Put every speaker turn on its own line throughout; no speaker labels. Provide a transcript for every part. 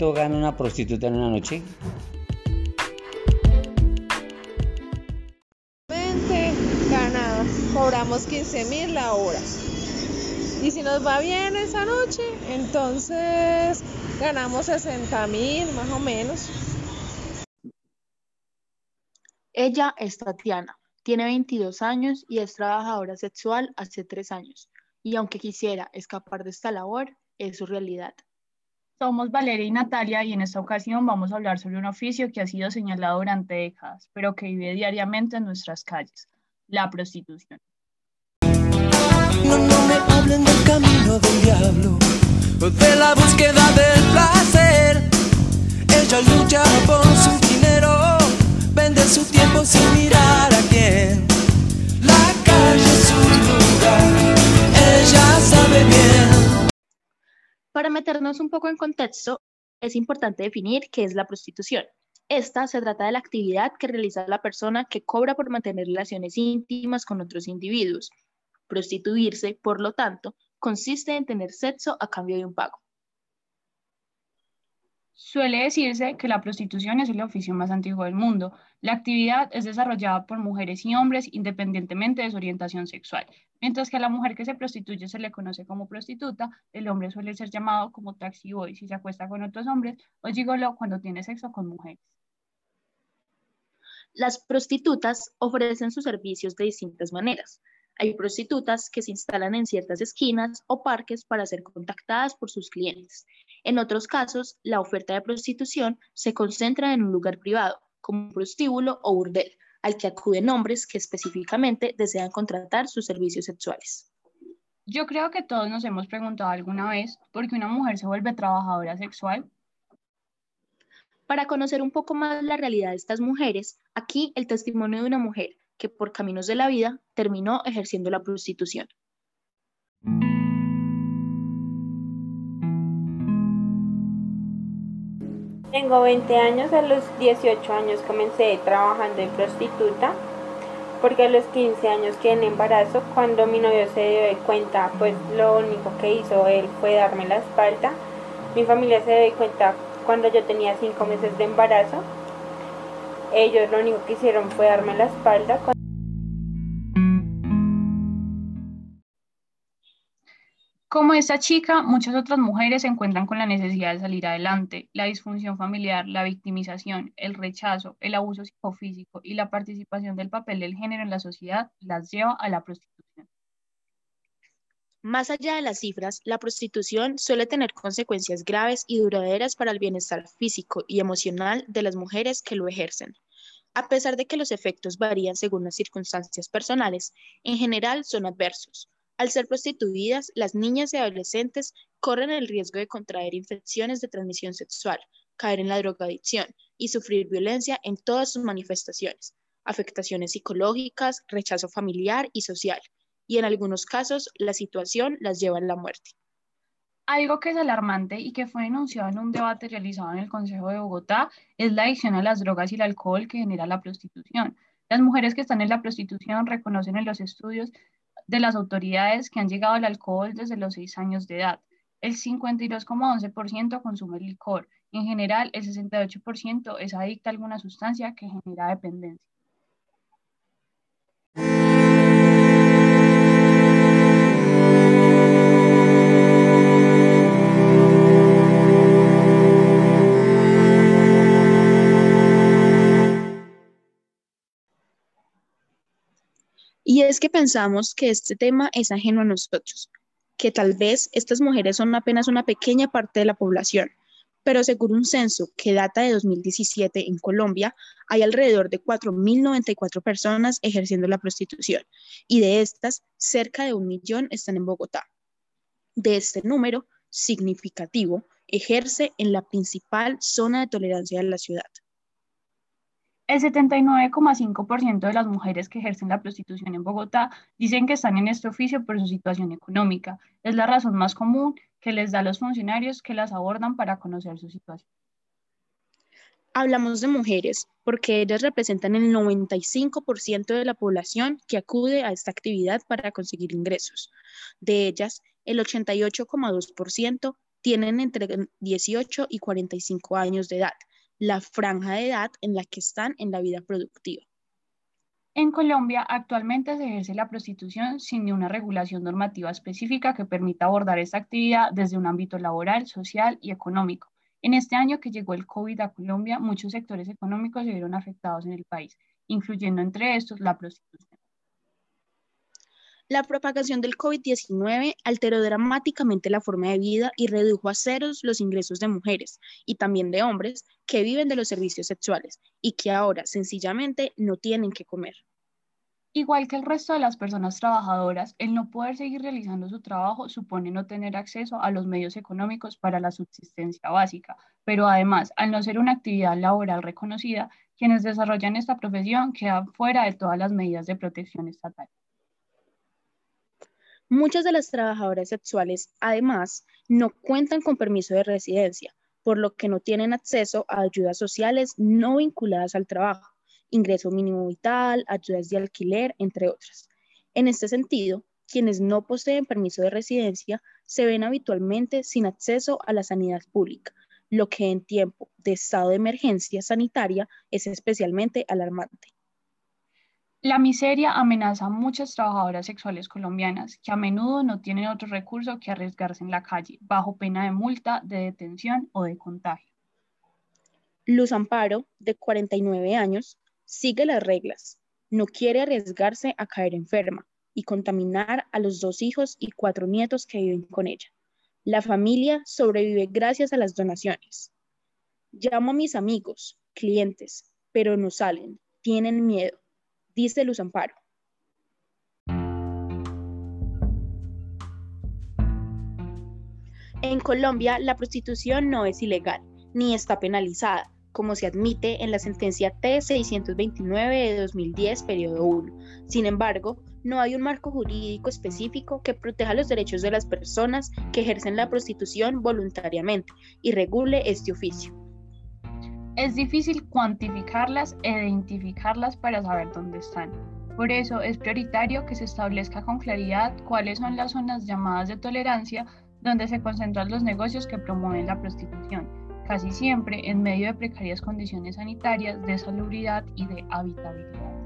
¿Cuánto gana una prostituta en una noche?
Gana, cobramos 15 mil la hora. Y si nos va bien esa noche, entonces ganamos 60 mil más o menos.
Ella es Tatiana, tiene 22 años y es trabajadora sexual hace 3 años. Y aunque quisiera escapar de esta labor, es su realidad.
Somos Valeria y Natalia y en esta ocasión vamos a hablar sobre un oficio que ha sido señalado durante décadas, pero que vive diariamente en nuestras calles, la prostitución.
No, no me hablen del camino del diablo, de la búsqueda del placer. Ella lucha por su dinero, vende su tiempo sin
Para meternos un poco en contexto, es importante definir qué es la prostitución. Esta se trata de la actividad que realiza la persona que cobra por mantener relaciones íntimas con otros individuos. Prostituirse, por lo tanto, consiste en tener sexo a cambio de un pago.
Suele decirse que la prostitución es el oficio más antiguo del mundo. La actividad es desarrollada por mujeres y hombres independientemente de su orientación sexual. Mientras que a la mujer que se prostituye se le conoce como prostituta, el hombre suele ser llamado como taxi boy si se acuesta con otros hombres o gigolo cuando tiene sexo con mujeres.
Las prostitutas ofrecen sus servicios de distintas maneras. Hay prostitutas que se instalan en ciertas esquinas o parques para ser contactadas por sus clientes. En otros casos, la oferta de prostitución se concentra en un lugar privado, como un prostíbulo o burdel, al que acuden hombres que específicamente desean contratar sus servicios sexuales.
Yo creo que todos nos hemos preguntado alguna vez por qué una mujer se vuelve trabajadora sexual.
Para conocer un poco más la realidad de estas mujeres, aquí el testimonio de una mujer que por caminos de la vida terminó ejerciendo la prostitución.
Tengo 20 años, a los 18 años comencé trabajando de prostituta, porque a los 15 años quedé en embarazo. Cuando mi novio se dio cuenta, pues lo único que hizo él fue darme la espalda. Mi familia se dio cuenta cuando yo tenía 5 meses de embarazo ellos lo único que hicieron fue darme la espalda.
Como esta chica, muchas otras mujeres se encuentran con la necesidad de salir adelante. La disfunción familiar, la victimización, el rechazo, el abuso psicofísico y la participación del papel del género en la sociedad las lleva a la prostitución.
Más allá de las cifras, la prostitución suele tener consecuencias graves y duraderas para el bienestar físico y emocional de las mujeres que lo ejercen. A pesar de que los efectos varían según las circunstancias personales, en general son adversos. Al ser prostituidas, las niñas y adolescentes corren el riesgo de contraer infecciones de transmisión sexual, caer en la drogadicción y sufrir violencia en todas sus manifestaciones, afectaciones psicológicas, rechazo familiar y social, y en algunos casos la situación las lleva a la muerte.
Algo que es alarmante y que fue denunciado en un debate realizado en el Consejo de Bogotá es la adicción a las drogas y el alcohol que genera la prostitución. Las mujeres que están en la prostitución reconocen en los estudios de las autoridades que han llegado al alcohol desde los 6 años de edad. El 52,11% consume licor. En general, el 68% es adicta a alguna sustancia que genera dependencia.
Es que pensamos que este tema es ajeno a nosotros, que tal vez estas mujeres son apenas una pequeña parte de la población, pero según un censo que data de 2017 en Colombia, hay alrededor de 4.094 personas ejerciendo la prostitución y de estas, cerca de un millón están en Bogotá. De este número significativo, ejerce en la principal zona de tolerancia de la ciudad.
El 79,5% de las mujeres que ejercen la prostitución en Bogotá dicen que están en este oficio por su situación económica. Es la razón más común que les da a los funcionarios que las abordan para conocer su situación.
Hablamos de mujeres porque ellas representan el 95% de la población que acude a esta actividad para conseguir ingresos. De ellas, el 88,2% tienen entre 18 y 45 años de edad, la franja de edad en la que están en la vida productiva.
En Colombia actualmente se ejerce la prostitución sin una regulación normativa específica que permita abordar esta actividad desde un ámbito laboral, social y económico. En este año que llegó el COVID a Colombia, muchos sectores económicos se vieron afectados en el país, incluyendo entre estos la prostitución.
La propagación del COVID-19 alteró dramáticamente la forma de vida y redujo a ceros los ingresos de mujeres y también de hombres que viven de los servicios sexuales y que ahora sencillamente no tienen que comer.
Igual que el resto de las personas trabajadoras, el no poder seguir realizando su trabajo supone no tener acceso a los medios económicos para la subsistencia básica, pero además, al no ser una actividad laboral reconocida, quienes desarrollan esta profesión quedan fuera de todas las medidas de protección estatal.
Muchas de las trabajadoras sexuales, además, no cuentan con permiso de residencia, por lo que no tienen acceso a ayudas sociales no vinculadas al trabajo, ingreso mínimo vital, ayudas de alquiler, entre otras. En este sentido, quienes no poseen permiso de residencia se ven habitualmente sin acceso a la sanidad pública, lo que en tiempo de estado de emergencia sanitaria es especialmente alarmante.
La miseria amenaza a muchas trabajadoras sexuales colombianas que a menudo no tienen otro recurso que arriesgarse en la calle, bajo pena de multa, de detención o de contagio.
Luz Amparo, de 49 años, sigue las reglas. No quiere arriesgarse a caer enferma y contaminar a los dos hijos y cuatro nietos que viven con ella. La familia sobrevive gracias a las donaciones. Llamo a mis amigos, clientes, pero no salen, tienen miedo dice Luz Amparo. En Colombia, la prostitución no es ilegal ni está penalizada, como se admite en la sentencia T-629 de 2010, periodo 1. Sin embargo, no hay un marco jurídico específico que proteja los derechos de las personas que ejercen la prostitución voluntariamente y regule este oficio.
Es difícil cuantificarlas e identificarlas para saber dónde están. Por eso es prioritario que se establezca con claridad cuáles son las zonas llamadas de tolerancia donde se concentran los negocios que promueven la prostitución, casi siempre en medio de precarias condiciones sanitarias, de salubridad y de habitabilidad.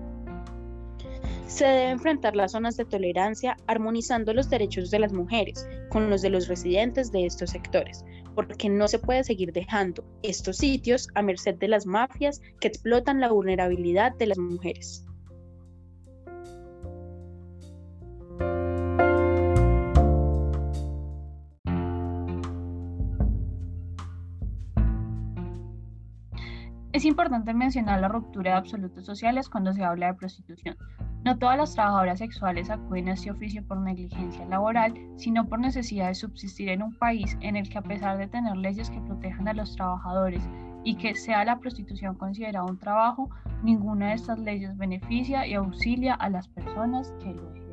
Se debe enfrentar las zonas de tolerancia armonizando los derechos de las mujeres con los de los residentes de estos sectores, porque no se puede seguir dejando estos sitios a merced de las mafias que explotan la vulnerabilidad de las mujeres.
Es importante mencionar la ruptura de absolutos sociales cuando se habla de prostitución. No todas las trabajadoras sexuales acuden a este oficio por negligencia laboral, sino por necesidad de subsistir en un país en el que a pesar de tener leyes que protejan a los trabajadores y que sea la prostitución considerada un trabajo, ninguna de estas leyes beneficia y auxilia a las personas que lo.